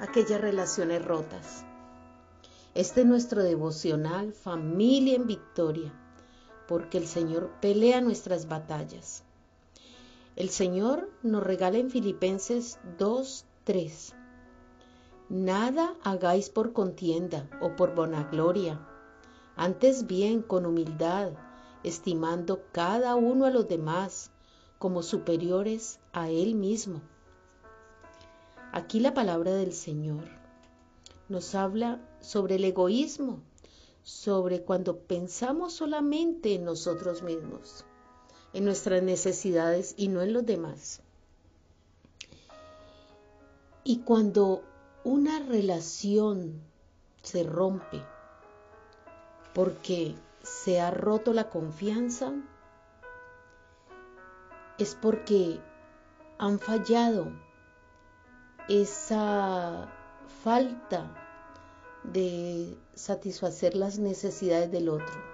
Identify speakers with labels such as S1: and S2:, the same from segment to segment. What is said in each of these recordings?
S1: aquellas relaciones rotas. Este es nuestro devocional Familia en Victoria, porque el Señor pelea nuestras batallas. El Señor nos regala en Filipenses 2.3. Nada hagáis por contienda o por vanagloria, antes bien con humildad, estimando cada uno a los demás como superiores a Él mismo. Aquí la palabra del Señor nos habla sobre el egoísmo, sobre cuando pensamos solamente en nosotros mismos, en nuestras necesidades y no en los demás. Y cuando una relación se rompe porque se ha roto la confianza, es porque han fallado esa falta de satisfacer las necesidades del otro.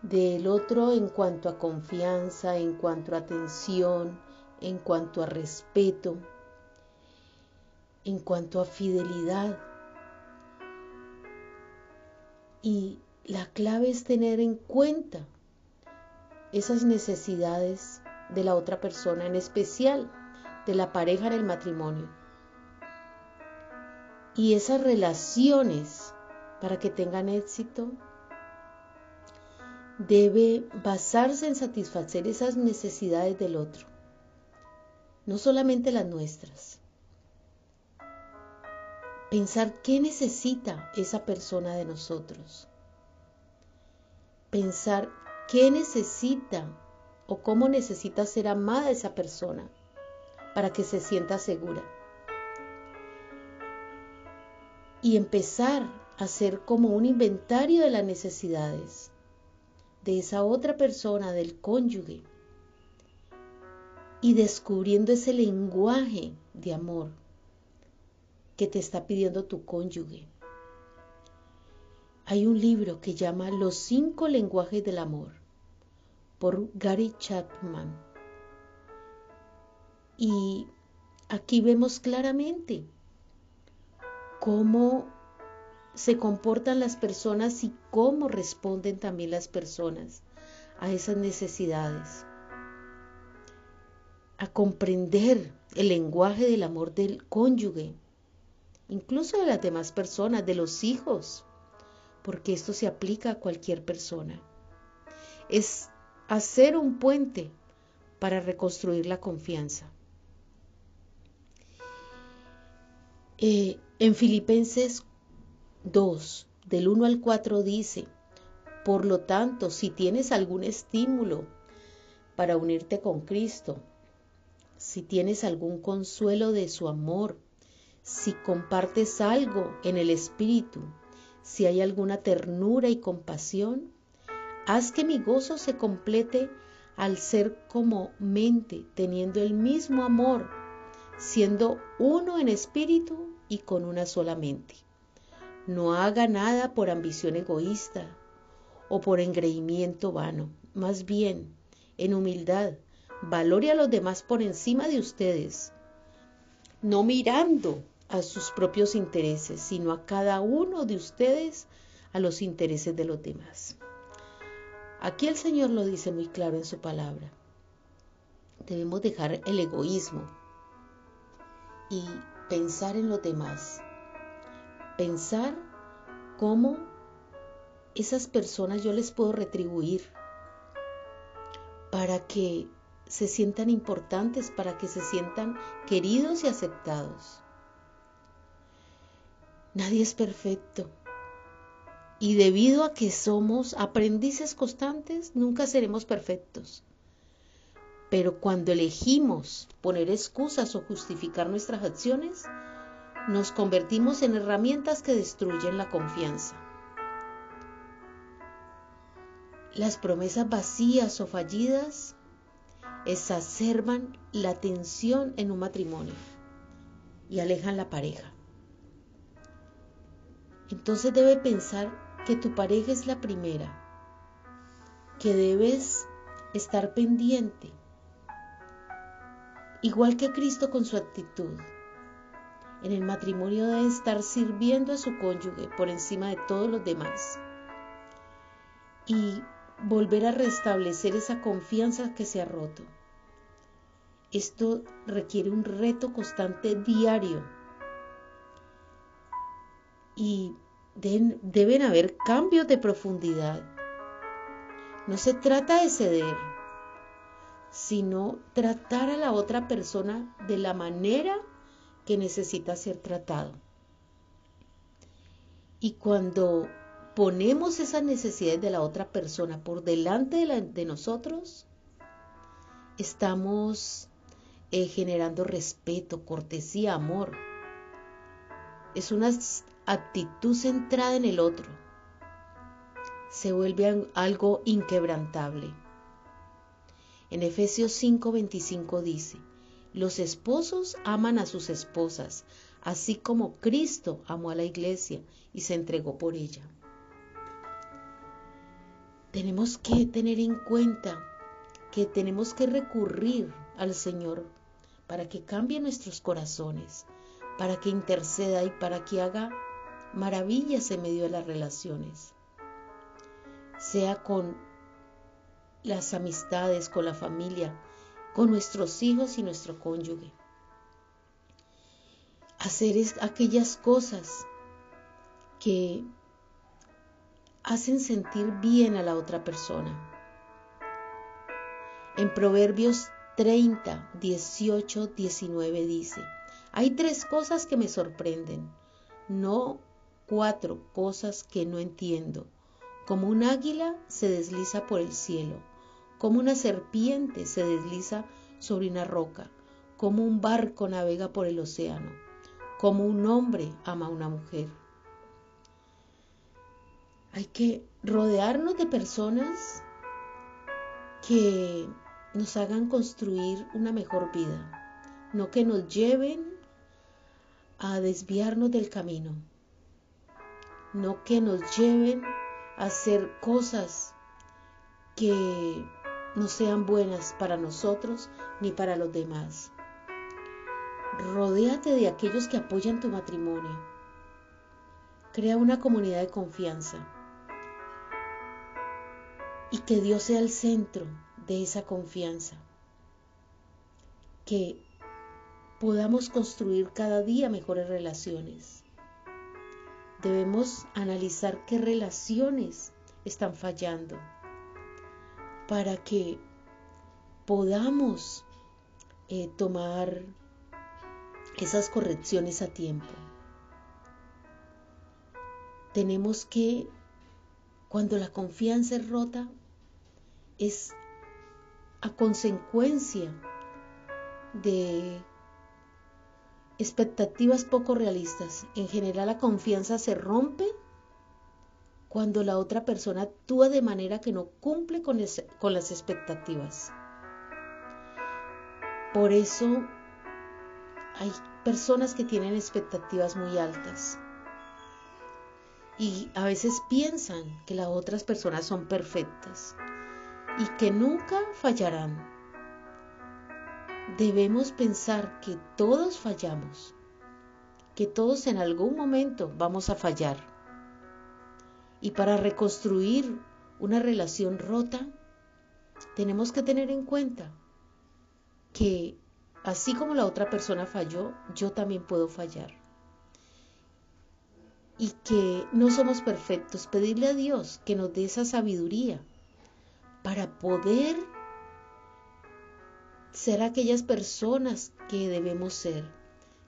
S1: Del otro en cuanto a confianza, en cuanto a atención, en cuanto a respeto, en cuanto a fidelidad. Y la clave es tener en cuenta esas necesidades de la otra persona, en especial de la pareja en el matrimonio. Y esas relaciones, para que tengan éxito, debe basarse en satisfacer esas necesidades del otro, no solamente las nuestras. Pensar qué necesita esa persona de nosotros. Pensar qué necesita o cómo necesita ser amada esa persona para que se sienta segura. Y empezar a hacer como un inventario de las necesidades de esa otra persona, del cónyuge, y descubriendo ese lenguaje de amor que te está pidiendo tu cónyuge. Hay un libro que llama Los cinco lenguajes del amor por Gary Chapman. Y aquí vemos claramente cómo se comportan las personas y cómo responden también las personas a esas necesidades. A comprender el lenguaje del amor del cónyuge, incluso de las demás personas, de los hijos, porque esto se aplica a cualquier persona. Es hacer un puente para reconstruir la confianza. Eh, en Filipenses 2, del 1 al 4 dice, por lo tanto, si tienes algún estímulo para unirte con Cristo, si tienes algún consuelo de su amor, si compartes algo en el Espíritu, si hay alguna ternura y compasión, haz que mi gozo se complete al ser como mente, teniendo el mismo amor siendo uno en espíritu y con una sola mente. No haga nada por ambición egoísta o por engreimiento vano, más bien, en humildad, valore a los demás por encima de ustedes, no mirando a sus propios intereses, sino a cada uno de ustedes a los intereses de los demás. Aquí el Señor lo dice muy claro en su palabra. Debemos dejar el egoísmo, y pensar en los demás. Pensar cómo esas personas yo les puedo retribuir para que se sientan importantes, para que se sientan queridos y aceptados. Nadie es perfecto. Y debido a que somos aprendices constantes, nunca seremos perfectos. Pero cuando elegimos poner excusas o justificar nuestras acciones, nos convertimos en herramientas que destruyen la confianza. Las promesas vacías o fallidas exacerban la tensión en un matrimonio y alejan la pareja. Entonces debe pensar que tu pareja es la primera, que debes estar pendiente, igual que Cristo con su actitud. En el matrimonio debe estar sirviendo a su cónyuge por encima de todos los demás. Y volver a restablecer esa confianza que se ha roto. Esto requiere un reto constante diario y deben, haber cambios de profundidad. No se trata de ceder, sino tratar a la otra persona de la manera que necesita ser tratado. Y cuando ponemos esas necesidades de la otra persona por delante de, nosotros, estamos eh, generando respeto, cortesía, amor. Es una actitud centrada en el otro. Se vuelve algo inquebrantable. En Efesios 5:25 dice, los esposos aman a sus esposas, así como Cristo amó a la iglesia y se entregó por ella. Tenemos que tener en cuenta que tenemos que recurrir al Señor para que cambie nuestros corazones, para que interceda y para que haga maravillas en medio de las relaciones, sea con las amistades, con la familia, con nuestros hijos y nuestro cónyuge. Hacer aquellas cosas que hacen sentir bien a la otra persona. En Proverbios 30, 18, 19 dice, hay tres cosas que me sorprenden, no cuatro cosas que no entiendo. Como un águila se desliza por el cielo, como una serpiente se desliza sobre una roca, como un barco navega por el océano, como un hombre ama a una mujer. Hay que rodearnos de personas que nos hagan construir una mejor vida, no que nos lleven a desviarnos del camino, no que nos lleven a hacer cosas que no sean buenas para nosotros ni para los demás. Rodéate de aquellos que apoyan tu matrimonio. Crea una comunidad de confianza y que Dios sea el centro de esa confianza. Que podamos construir cada día mejores relaciones. Debemos analizar qué relaciones están fallando para que podamos eh, tomar esas correcciones a tiempo. Tenemos que cuando la confianza es rota, es a consecuencia de expectativas poco realistas. En general la confianza se rompe cuando la otra persona actúa de manera que no cumple con, con las expectativas. Por eso hay personas que tienen expectativas muy altas y a veces piensan que las otras personas son perfectas y que nunca fallarán. Debemos pensar que todos fallamos, que todos en algún momento vamos a fallar. Y para reconstruir una relación rota, tenemos que tener en cuenta que así como la otra persona falló, yo también puedo fallar y que no somos perfectos, pedirle a Dios que nos dé esa sabiduría para poder ser aquellas personas que debemos ser,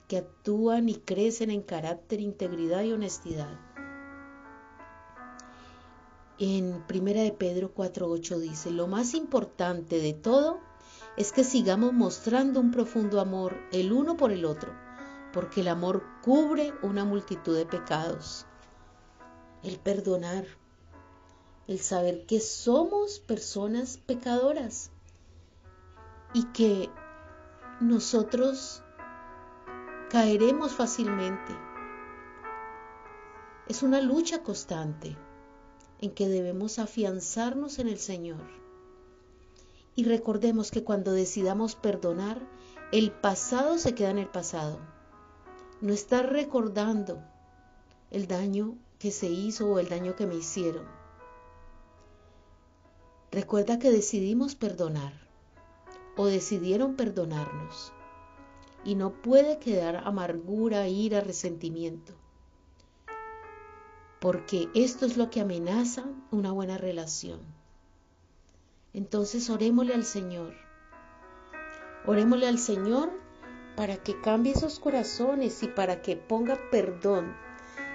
S1: que actúan y crecen en carácter, integridad y honestidad. En Primera de Pedro 4:8 dice, "Lo más importante de todo es que sigamos mostrando un profundo amor el uno por el otro, porque el amor cubre una multitud de pecados. El perdonar, el saber que somos personas pecadoras y que nosotros caeremos fácilmente. Es una lucha constante en que debemos afianzarnos en el Señor. Y recordemos que cuando decidamos perdonar, el pasado se queda en el pasado. No estar recordando el daño que se hizo o el daño que me hicieron. Recuerda que decidimos perdonar o decidieron perdonarnos. Y no puede quedar amargura, ira, resentimiento porque esto es lo que amenaza una buena relación. Entonces orémosle al Señor. Orémosle al Señor para que cambie esos corazones y para que ponga perdón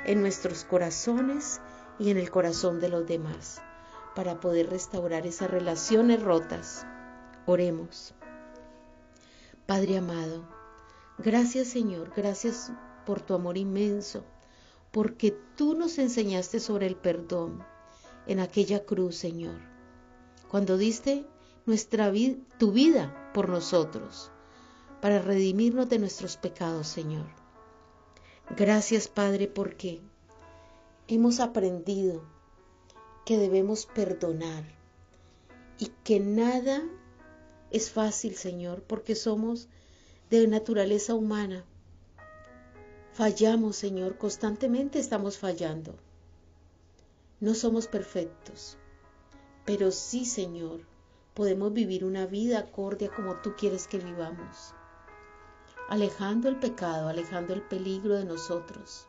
S1: en nuestros corazones y en el corazón de los demás, para poder restaurar esas relaciones rotas. Oremos. Padre amado, gracias Señor, gracias por tu amor inmenso porque tú nos enseñaste sobre el perdón en aquella cruz, Señor, cuando diste nuestra tu vida por nosotros, para redimirnos de nuestros pecados, Señor. Gracias, Padre, porque hemos aprendido que debemos perdonar y que nada es fácil, Señor, porque somos de naturaleza humana Fallamos, Señor, constantemente estamos fallando. No somos perfectos, pero sí, Señor, podemos vivir una vida acorde como tú quieres que vivamos, alejando el pecado, alejando el peligro de nosotros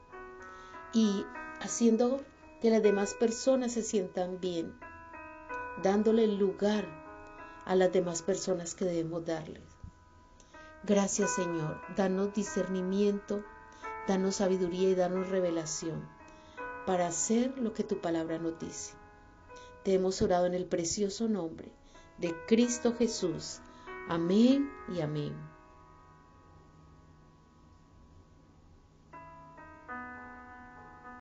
S1: y haciendo que las demás personas se sientan bien, dándole lugar a las demás personas que debemos darles. Gracias Señor, danos discernimiento, Danos sabiduría y danos revelación para hacer lo que tu palabra nos dice. Te hemos orado en el precioso nombre de Cristo Jesús. Amén y amén.